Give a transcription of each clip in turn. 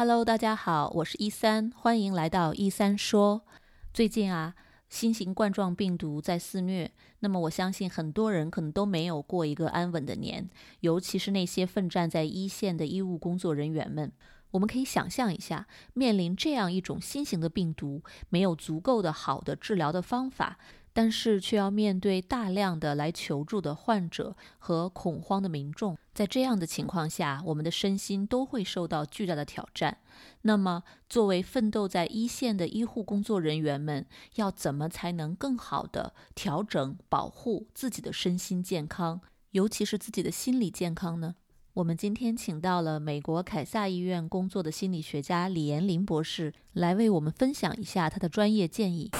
Hello，大家好，我是一三，欢迎来到一三说。最近啊，新型冠状病毒在肆虐，那么我相信很多人可能都没有过一个安稳的年，尤其是那些奋战在一线的医务工作人员们。我们可以想象一下，面临这样一种新型的病毒，没有足够的好的治疗的方法。但是却要面对大量的来求助的患者和恐慌的民众，在这样的情况下，我们的身心都会受到巨大的挑战。那么，作为奋斗在一线的医护工作人员们，要怎么才能更好的调整、保护自己的身心健康，尤其是自己的心理健康呢？我们今天请到了美国凯撒医院工作的心理学家李延林博士，来为我们分享一下他的专业建议。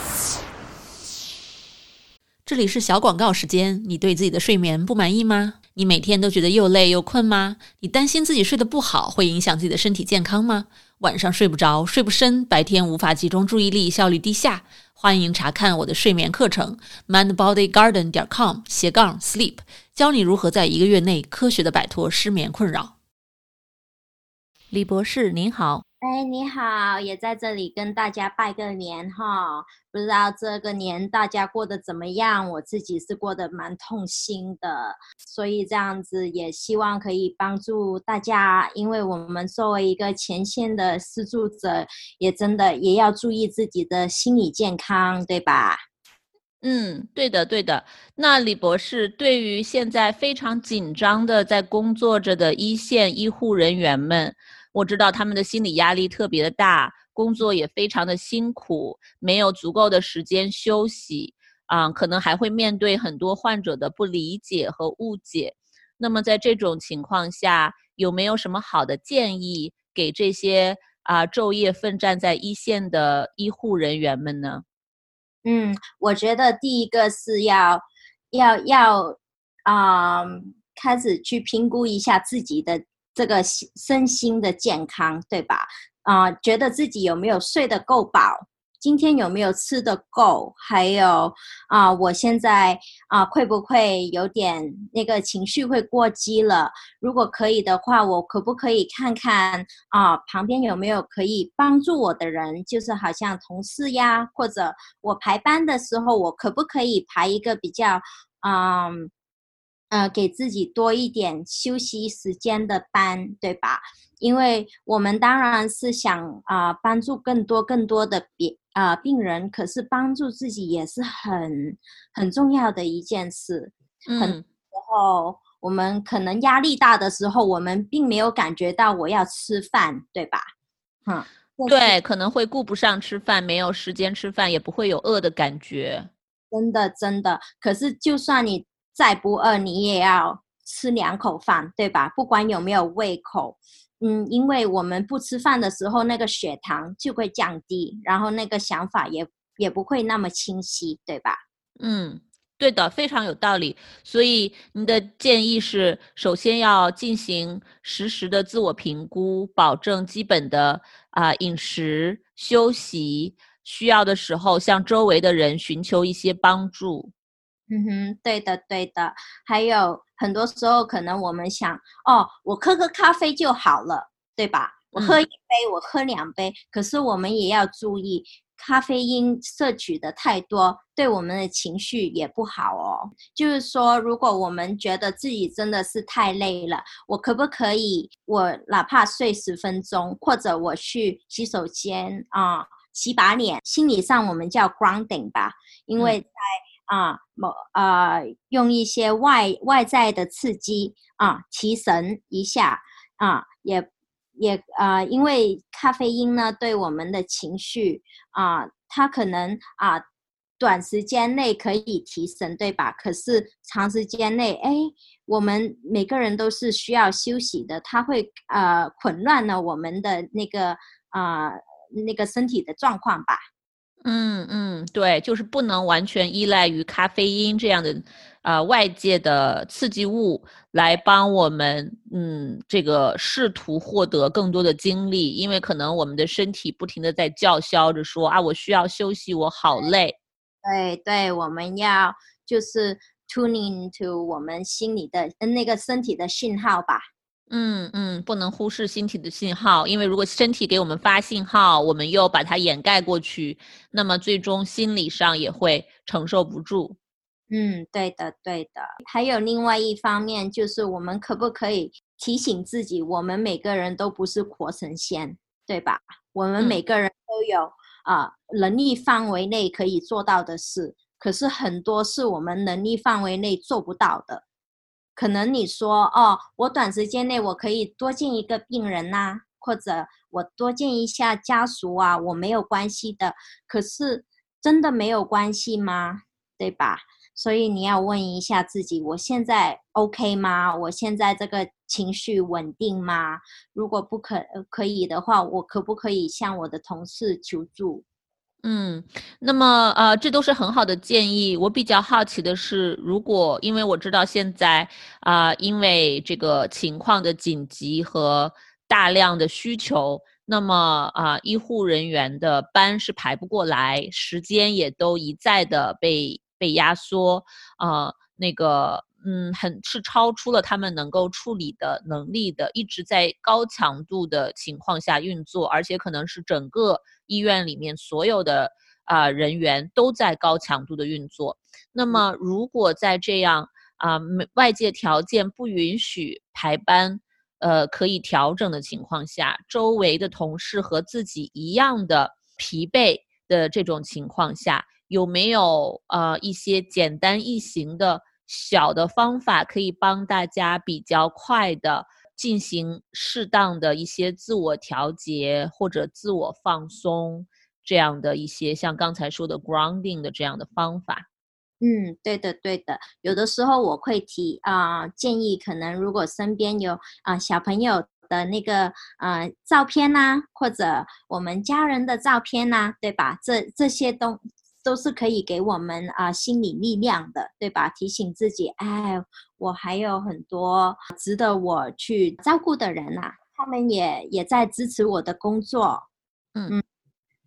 这里是小广告时间。你对自己的睡眠不满意吗？你每天都觉得又累又困吗？你担心自己睡得不好会影响自己的身体健康吗？晚上睡不着，睡不深，白天无法集中注意力，效率低下？欢迎查看我的睡眠课程，mindbodygarden 点 com 斜杠 sleep，教你如何在一个月内科学的摆脱失眠困扰。李博士您好。哎，你好，也在这里跟大家拜个年哈。不知道这个年大家过得怎么样？我自己是过得蛮痛心的，所以这样子也希望可以帮助大家，因为我们作为一个前线的施助者，也真的也要注意自己的心理健康，对吧？嗯，对的，对的。那李博士，对于现在非常紧张的在工作着的一线医护人员们。我知道他们的心理压力特别的大，工作也非常的辛苦，没有足够的时间休息，啊，可能还会面对很多患者的不理解和误解。那么在这种情况下，有没有什么好的建议给这些啊昼夜奋战在一线的医护人员们呢？嗯，我觉得第一个是要要要啊，开始去评估一下自己的。这个身心的健康，对吧？啊，觉得自己有没有睡得够饱？今天有没有吃得够？还有啊，我现在啊，会不会有点那个情绪会过激了？如果可以的话，我可不可以看看啊，旁边有没有可以帮助我的人？就是好像同事呀，或者我排班的时候，我可不可以排一个比较嗯？呃，给自己多一点休息时间的班，对吧？因为我们当然是想啊，帮助更多更多的别啊病人，可是帮助自己也是很很重要的一件事。嗯，然后我们可能压力大的时候，我们并没有感觉到我要吃饭，对吧？嗯，对，可能会顾不上吃饭，没有时间吃饭，也不会有饿的感觉。真的，真的。可是就算你。再不饿，你也要吃两口饭，对吧？不管有没有胃口，嗯，因为我们不吃饭的时候，那个血糖就会降低，然后那个想法也也不会那么清晰，对吧？嗯，对的，非常有道理。所以您的建议是，首先要进行实时的自我评估，保证基本的啊饮食、休息，需要的时候向周围的人寻求一些帮助。嗯哼，对的，对的。还有很多时候，可能我们想，哦，我喝个咖啡就好了，对吧？我喝一杯，我喝两杯。可是我们也要注意，咖啡因摄取的太多，对我们的情绪也不好哦。就是说，如果我们觉得自己真的是太累了，我可不可以，我哪怕睡十分钟，或者我去洗手间啊，洗把脸，心理上我们叫 grounding 吧，因为在。啊，某啊，用一些外外在的刺激啊，提神一下啊，也也啊，因为咖啡因呢，对我们的情绪啊，它可能啊，短时间内可以提神，对吧？可是长时间内，哎，我们每个人都是需要休息的，它会呃，混乱了我们的那个啊，那个身体的状况吧。嗯嗯，对，就是不能完全依赖于咖啡因这样的，呃，外界的刺激物来帮我们，嗯，这个试图获得更多的精力，因为可能我们的身体不停的在叫嚣着说啊，我需要休息，我好累。对对，我们要就是 tuning to 我们心里的那个身体的信号吧。嗯嗯，不能忽视身体的信号，因为如果身体给我们发信号，我们又把它掩盖过去，那么最终心理上也会承受不住。嗯，对的，对的。还有另外一方面，就是我们可不可以提醒自己，我们每个人都不是活神仙，对吧？我们每个人都有啊能力范围内可以做到的事，可是很多是我们能力范围内做不到的。可能你说哦，我短时间内我可以多见一个病人呐，或者我多见一下家属啊，我没有关系的。可是真的没有关系吗？对吧？所以你要问一下自己，我现在 OK 吗？我现在这个情绪稳定吗？如果不可可以的话，我可不可以向我的同事求助？嗯，那么呃，这都是很好的建议。我比较好奇的是，如果因为我知道现在啊，因为这个情况的紧急和大量的需求，那么啊，医护人员的班是排不过来，时间也都一再的被被压缩啊，那个。嗯，很是超出了他们能够处理的能力的，一直在高强度的情况下运作，而且可能是整个医院里面所有的啊人员都在高强度的运作。那么，如果在这样啊外界条件不允许排班，呃可以调整的情况下，周围的同事和自己一样的疲惫的这种情况下，有没有呃一些简单易行的？小的方法可以帮大家比较快的进行适当的一些自我调节或者自我放松，这样的一些像刚才说的 grounding 的这样的方法。嗯，对的，对的。有的时候我会提啊建议，可能如果身边有啊小朋友的那个呃照片呐，或者我们家人的照片呐，对吧？这这些东。都是可以给我们啊心理力量的，对吧？提醒自己，哎，我还有很多值得我去照顾的人呐，他们也也在支持我的工作。嗯嗯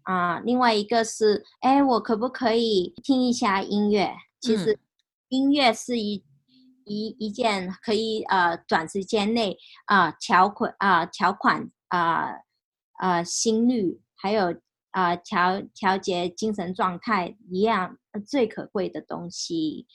啊，另外一个是，哎，我可不可以听一下音乐？其实音乐是一一一件可以呃短时间内啊调款啊调款啊啊心率还有。啊，调调节精神状态一样最可贵的东西，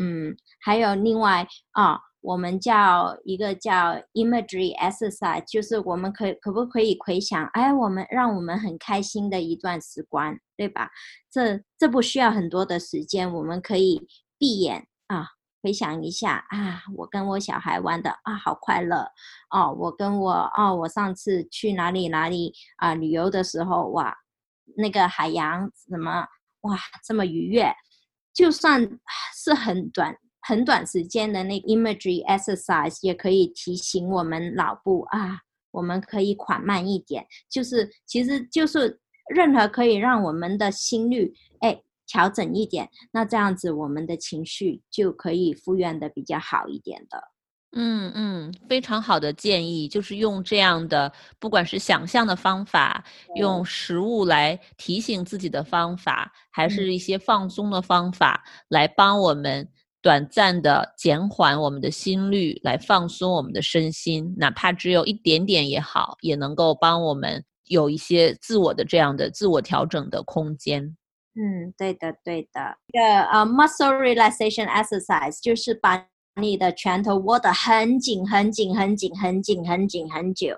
嗯，还有另外啊，我们叫一个叫 imagery exercise，就是我们可可不可以回想，哎，我们让我们很开心的一段时光，对吧？这这不需要很多的时间，我们可以闭眼啊，回想一下啊，我跟我小孩玩的啊，好快乐哦，我跟我哦，我上次去哪里哪里啊旅游的时候哇。那个海洋怎么哇，这么愉悦，就算是很短很短时间的那个 imagery exercise，也可以提醒我们脑部啊，我们可以缓慢一点。就是，其实就是任何可以让我们的心率哎调整一点，那这样子我们的情绪就可以复原的比较好一点的。嗯嗯，非常好的建议，就是用这样的，不管是想象的方法，用食物来提醒自己的方法，还是一些放松的方法，来帮我们短暂的减缓我们的心率，来放松我们的身心，哪怕只有一点点也好，也能够帮我们有一些自我的这样的自我调整的空间。嗯，对的，对的。一个呃，muscle relaxation exercise 就是把。你的拳头握得很紧、很紧、很紧、很紧、很紧很久，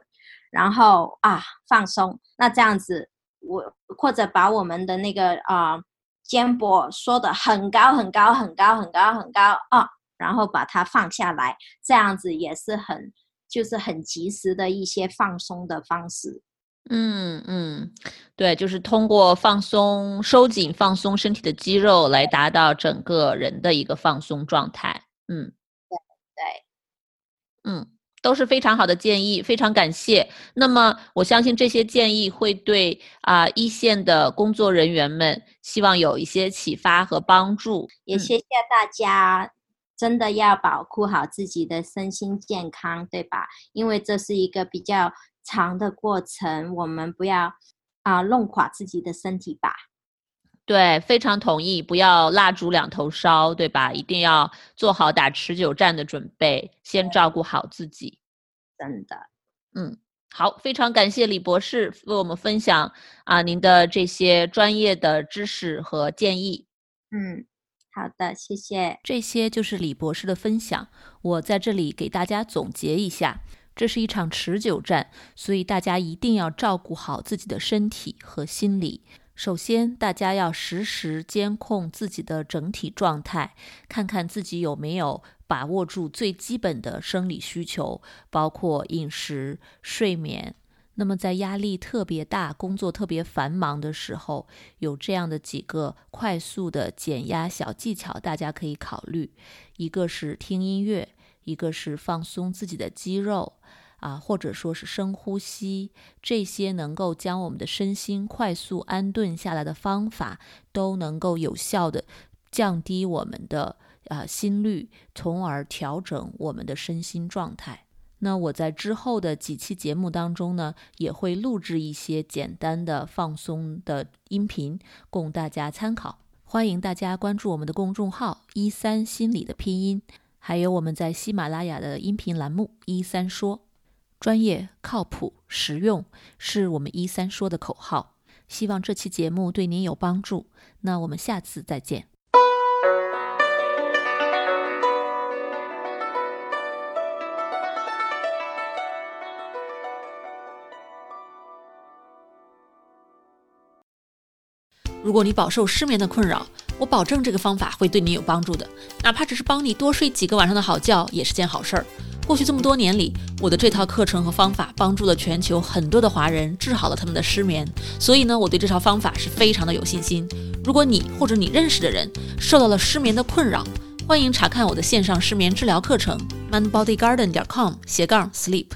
然后啊放松。那这样子，我或者把我们的那个啊肩膊缩得很高、很高、很高、很高、很高啊，然后把它放下来，这样子也是很就是很及时的一些放松的方式。嗯嗯，对，就是通过放松、收紧、放松身体的肌肉来达到整个人的一个放松状态。嗯。对，嗯，都是非常好的建议，非常感谢。那么我相信这些建议会对啊一线的工作人员们，希望有一些启发和帮助。也谢谢大家，真的要保护好自己的身心健康，对吧？因为这是一个比较长的过程，我们不要啊弄垮自己的身体吧。对，非常同意，不要蜡烛两头烧，对吧？一定要做好打持久战的准备，先照顾好自己。真的。嗯，好，非常感谢李博士为我们分享啊您的这些专业的知识和建议。嗯，好的，谢谢。这些就是李博士的分享，我在这里给大家总结一下。这是一场持久战，所以大家一定要照顾好自己的身体和心理。首先，大家要实时监控自己的整体状态，看看自己有没有把握住最基本的生理需求，包括饮食、睡眠。那么，在压力特别大、工作特别繁忙的时候，有这样的几个快速的减压小技巧，大家可以考虑。一个是听音乐。一个是放松自己的肌肉啊，或者说是深呼吸，这些能够将我们的身心快速安顿下来的方法，都能够有效的降低我们的啊心率，从而调整我们的身心状态。那我在之后的几期节目当中呢，也会录制一些简单的放松的音频，供大家参考。欢迎大家关注我们的公众号“一三心理”的拼音。还有我们在喜马拉雅的音频栏目“一三说”，专业、靠谱、实用，是我们“一三说”的口号。希望这期节目对您有帮助。那我们下次再见。如果你饱受失眠的困扰，我保证这个方法会对你有帮助的，哪怕只是帮你多睡几个晚上的好觉，也是件好事儿。过去这么多年里，我的这套课程和方法帮助了全球很多的华人，治好了他们的失眠。所以呢，我对这套方法是非常的有信心。如果你或者你认识的人受到了失眠的困扰，欢迎查看我的线上失眠治疗课程：mindbodygarden 点 com 斜杠 sleep。